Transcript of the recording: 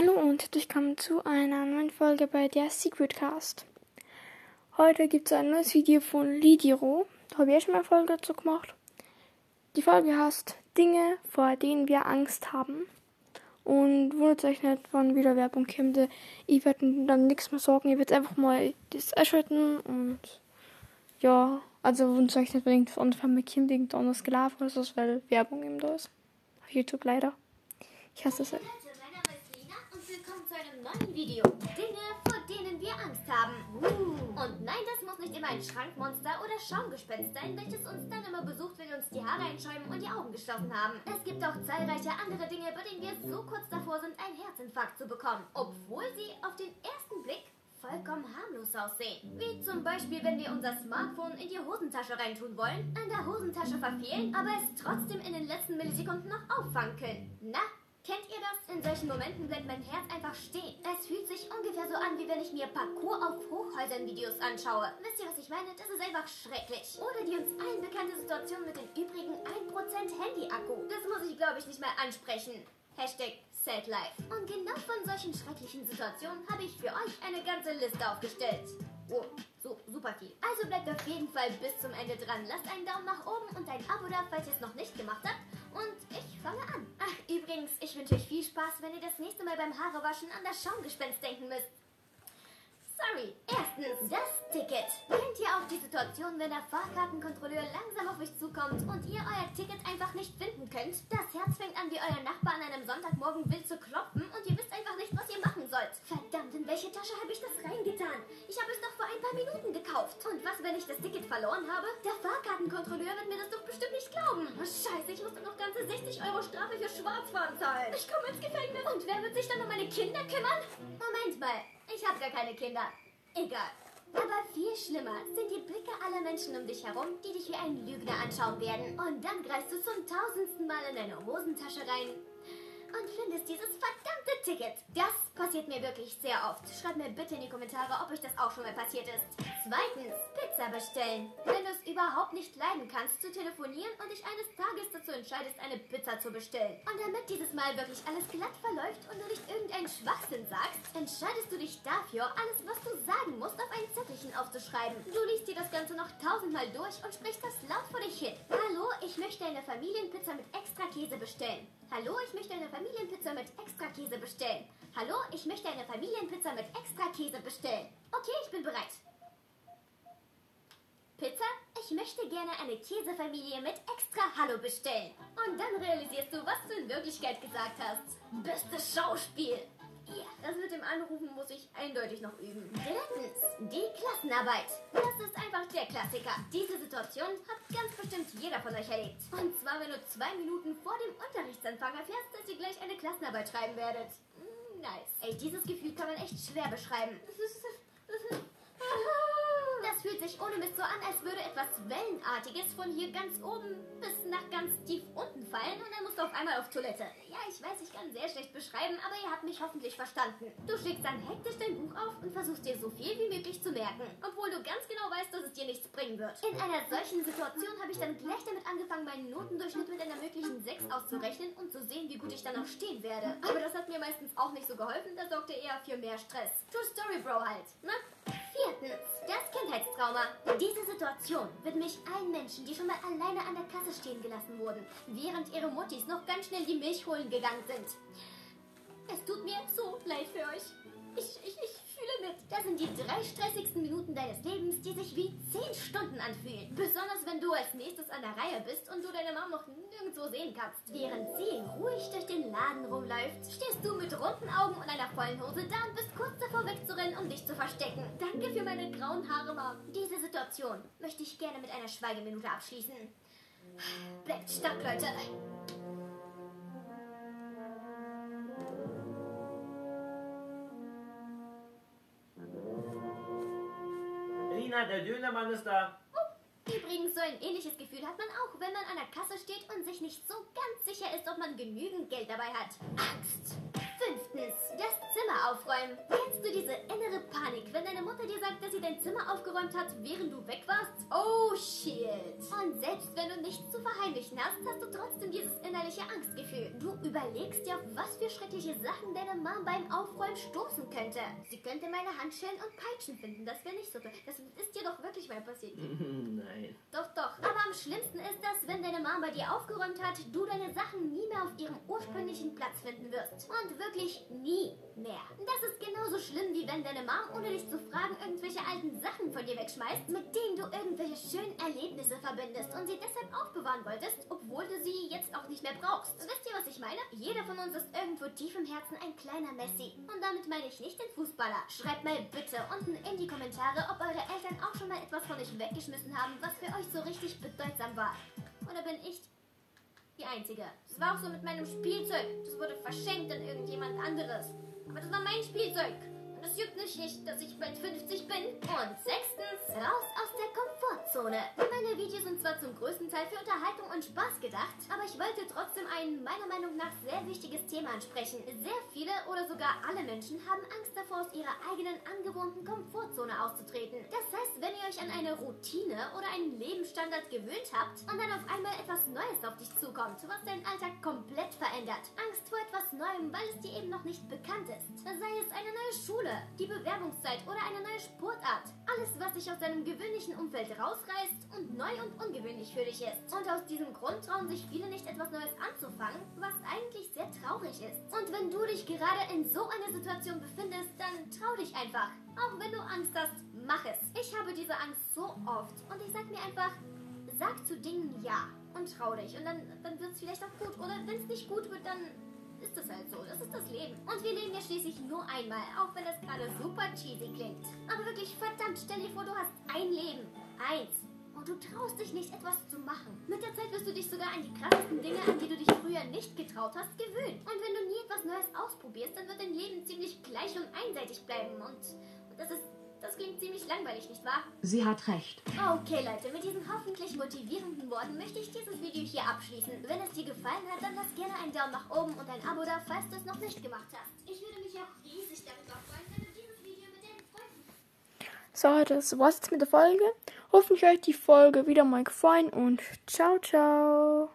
Hallo und herzlich willkommen zu einer neuen Folge bei der Secret Cast. Heute gibt es ein neues Video von Lidiro. Da habe ich eh schon mal eine Folge dazu gemacht. Die Folge heißt Dinge, vor denen wir Angst haben. Und wundert euch nicht, wann wieder Werbung kommt. Ich werde dann nichts mehr sagen. Ich werde einfach mal das einschalten und ja, also wundert euch nicht, wenn irgendwann von mir kommt irgendwas anderes gelaufen ist, weil Werbung eben da ist. Auf YouTube leider. Ich hasse es. Leute, mein Name ist Lina und willkommen zu einem neuen Video. Dinge, vor denen wir Angst haben. Und nein, das muss nicht immer ein Schrankmonster oder Schaumgespenst sein, welches uns dann immer besucht, wenn wir uns die Haare einschäumen und die Augen geschlossen haben. Es gibt auch zahlreiche andere Dinge, bei denen wir so kurz davor sind, einen Herzinfarkt zu bekommen, obwohl sie auf den ersten Blick vollkommen harmlos aussehen. Wie zum Beispiel, wenn wir unser Smartphone in die Hosentasche reintun wollen, an der Hosentasche verfehlen, aber es trotzdem in den letzten Millisekunden noch auffangen können. Na, Kennt ihr das? In solchen Momenten bleibt mein Herz einfach stehen. Es fühlt sich ungefähr so an, wie wenn ich mir Parkour auf Hochhäusern Videos anschaue. Wisst ihr, was ich meine? Das ist einfach schrecklich. Oder die uns allen bekannte Situation mit dem übrigen 1% Handy-Akku. Das muss ich, glaube ich, nicht mal ansprechen. Hashtag Sad Life. Und genau von solchen schrecklichen Situationen habe ich für euch eine ganze Liste aufgestellt. Oh, so super viel. Also bleibt auf jeden Fall bis zum Ende dran. Lasst einen Daumen nach oben und ein Abo da, falls ihr es noch nicht gemacht habt. Und ich fange an. Ach, übrigens, ich wünsche euch viel Spaß, wenn ihr das nächste Mal beim Haarewaschen an das Schaumgespenst denken müsst. Sorry. Erstens, das Ticket. Kennt ihr auch die Situation, wenn der Fahrkartenkontrolleur langsam auf euch zukommt und ihr euer Ticket einfach nicht finden könnt? Das Herz fängt an, wie euer Nachbar an einem Sonntagmorgen wild zu klopfen und ihr wisst einfach nicht, was ihr machen sollt. Verdammt, in welche Tasche habe ich das reingetan? Ich habe es doch vor ein paar Minuten gekauft. Und was, wenn ich das Ticket verloren habe? Der Fahrkartenkontrolleur wird mir das doch bestimmt nicht glauben. Oh, scheiße, ich muss dann noch ganze 60 Euro Strafe für Schwarzfahren zahlen. Ich komme ins Gefängnis. Und wer wird sich dann um meine Kinder kümmern? Moment mal. Ich habe gar keine Kinder. Egal. Aber viel schlimmer sind die Blicke aller Menschen um dich herum, die dich wie ein Lügner anschauen werden. Und dann greifst du zum tausendsten Mal in deine Hosentasche rein und findest dieses verdammte Ticket. Das passiert mir wirklich sehr oft. Schreibt mir bitte in die Kommentare, ob euch das auch schon mal passiert ist. Zweitens, Pizza bestellen. Wenn du es überhaupt nicht leiden kannst, zu telefonieren und dich eines Tages dazu entscheidest, eine Pizza zu bestellen. Und damit dieses Mal wirklich alles glatt verläuft und du nicht irgendeinen Schwachsinn sagst, entscheidest du dich dafür, alles, was du sagen musst, auf Zettelchen aufzuschreiben. Du liest dir das Ganze noch tausendmal durch und sprichst das laut vor dich hin. Hallo, ich möchte eine Familienpizza mit extra Käse bestellen. Hallo, ich möchte eine Familienpizza mit extra Käse bestellen. Hallo, ich möchte eine Familienpizza mit extra Käse bestellen. Okay, ich bin bereit. Pizza? Ich möchte gerne eine Käsefamilie mit extra Hallo bestellen. Und dann realisierst du, was du in Wirklichkeit gesagt hast. Bestes Schauspiel. Anrufen muss ich eindeutig noch üben. Drittens, die Klassenarbeit. Das ist einfach der Klassiker. Diese Situation hat ganz bestimmt jeder von euch erlebt. Und zwar, wenn du zwei Minuten vor dem Unterrichtsanfang erfährst, dass ihr gleich eine Klassenarbeit schreiben werdet. Mm, nice. Ey, dieses Gefühl kann man echt schwer beschreiben. Das fühlt sich ohne Mist so an, als würde etwas Wellenartiges von hier ganz oben bis nach ganz tief unten fallen und dann musst du auf einmal auf Toilette. Ja, ich weiß, ich kann sehr schlecht beschreiben, aber ihr habt mich hoffentlich verstanden. Du schlägst dann hektisch dein Buch auf und versuchst dir so viel wie möglich zu merken, obwohl du ganz genau weißt, dass es dir nichts bringen wird. In einer solchen Situation habe ich dann gleich damit angefangen, meinen Notendurchschnitt mit einer möglichen 6 auszurechnen und zu sehen, wie gut ich dann auch stehen werde. Aber das hat mir meistens auch nicht so geholfen, das sorgte eher für mehr Stress. True Story, Bro halt, ne? Viertens, das Kindheitstrauma. Diese Situation widme ich allen Menschen, die schon mal alleine an der Kasse stehen gelassen wurden, während ihre Muttis noch ganz schnell die Milch holen gegangen sind. Es tut mir so leid für euch. Ich, ich, ich fühle mit. Das sind die drei stressigsten Minuten deines Lebens, die sich wie zehn Stunden anfühlen. Besonders wenn du als nächstes an der Reihe bist und du deine Mom noch nirgendwo sehen kannst. Während sie ruhig durch den Laden rumläuft, stehst du mit runden Augen und einer vollen Hose da und bist kurz davor wegzurennen, um dich zu verstecken. Danke für meine grauen Haare, Mom. Diese Situation möchte ich gerne mit einer Schweigeminute abschließen. Bleibt stark, Leute. Lina, der Dönermann ist da. Übrigens, so ein ähnliches Gefühl hat man auch, wenn man an der Kasse steht und sich nicht so ganz sicher ist, ob man genügend Geld dabei hat. Angst. Fünftens, das Zimmer aufräumen. Kennst du diese innere Panik, wenn deine Mutter dir sagt, dass sie dein Zimmer aufgeräumt hat, während du weg warst? Oh shit. Du nichts zu verheimlichen hast, hast du trotzdem dieses innerliche Angstgefühl. Du überlegst dir, auf was für schreckliche Sachen deine Mom beim Aufräumen stoßen könnte. Sie könnte meine Handschellen und Peitschen finden. Das wäre nicht so toll. Das ist dir doch wirklich mal passiert. Nein. Doch, doch. Aber am schlimmsten ist das, wenn deine Mom bei dir aufgeräumt hat, du deine Sachen nie mehr auf ihrem ursprünglichen Platz finden wirst. Und wirklich nie mehr. Das ist genauso schlimm, wie wenn deine Mom, ohne dich zu fragen, irgendwelche alten Sachen von dir wegschmeißt, mit denen du irgendwelche schönen Erlebnisse verbindest und sie deshalb aufbewahren wolltest, obwohl du sie jetzt auch nicht mehr brauchst. Wisst ihr, was ich meine? Jeder von uns ist irgendwo tief im Herzen ein kleiner Messi. Und damit meine ich nicht den Fußballer. Schreibt mal bitte unten in die Kommentare, ob eure Eltern auch schon mal etwas von euch weggeschmissen haben, was für euch so richtig bedeutsam war. Oder bin ich die Einzige? Das war auch so mit meinem Spielzeug. Das wurde verschenkt an irgendjemand anderes. Aber das war mein Spielzeug. Und es juckt nicht, dass ich bald 50 bin. Und sechstens, raus aus der Komfortzone. Meine Videos sind zwar zum größten Teil für Unterhaltung und Spaß gedacht, aber ich wollte trotzdem ein meiner Meinung nach sehr wichtiges Thema ansprechen. Sehr viele oder sogar alle Menschen haben Angst davor, aus ihrer eigenen angewohnten Komfortzone auszutreten. Das heißt, wenn ihr euch an eine Routine oder einen Lebensstandard gewöhnt habt und dann auf einmal etwas Neues auf dich zukommt, was deinen Alltag komplett verändert. Angst vor etwas Neuem, weil es dir eben noch nicht bekannt ist. Sei es eine neue Schule, die Bewerbungszeit oder eine neue Sportart. Alles, was dich aus deinem gewöhnlichen Umfeld rausreißt und neu und ungewöhnlich für dich ist. Und aus diesem Grund trauen sich viele nicht etwas Neues anzufangen, was eigentlich sehr traurig ist. Und wenn du dich gerade in so einer Situation befindest, dann trau dich einfach. Auch wenn du Angst hast, mach es. Ich habe diese Angst so oft und ich sag mir einfach, sag zu Dingen ja und trau dich und dann, dann wird es vielleicht auch gut. Oder wenn es nicht gut wird, dann ist es halt so. Das ist das Leben. Und wir leben ja schließlich nur einmal, auch wenn das gerade super cheesy klingt. Aber wirklich verdammt, stell dir vor, du hast ein Leben. Eins. Und du traust dich nicht, etwas zu machen. Mit der Zeit wirst du dich sogar an die krassesten Dinge, an die du dich früher nicht getraut hast, gewöhnen. Und wenn du nie etwas Neues ausprobierst, dann wird dein Leben ziemlich gleich und einseitig bleiben. Und, und das ist das klingt ziemlich langweilig, nicht wahr? Sie hat recht. Okay, Leute, mit diesen hoffentlich motivierenden Worten möchte ich dieses Video hier abschließen. Wenn es dir gefallen hat, dann lass gerne einen Daumen nach oben und ein Abo da, falls du es noch nicht gemacht hast. Ich würde mich auch riesig darüber freuen, wenn du dieses Video mit deinen Freunden So, das war's jetzt mit der Folge. Hoffentlich euch die Folge wieder mal gefallen und ciao, ciao.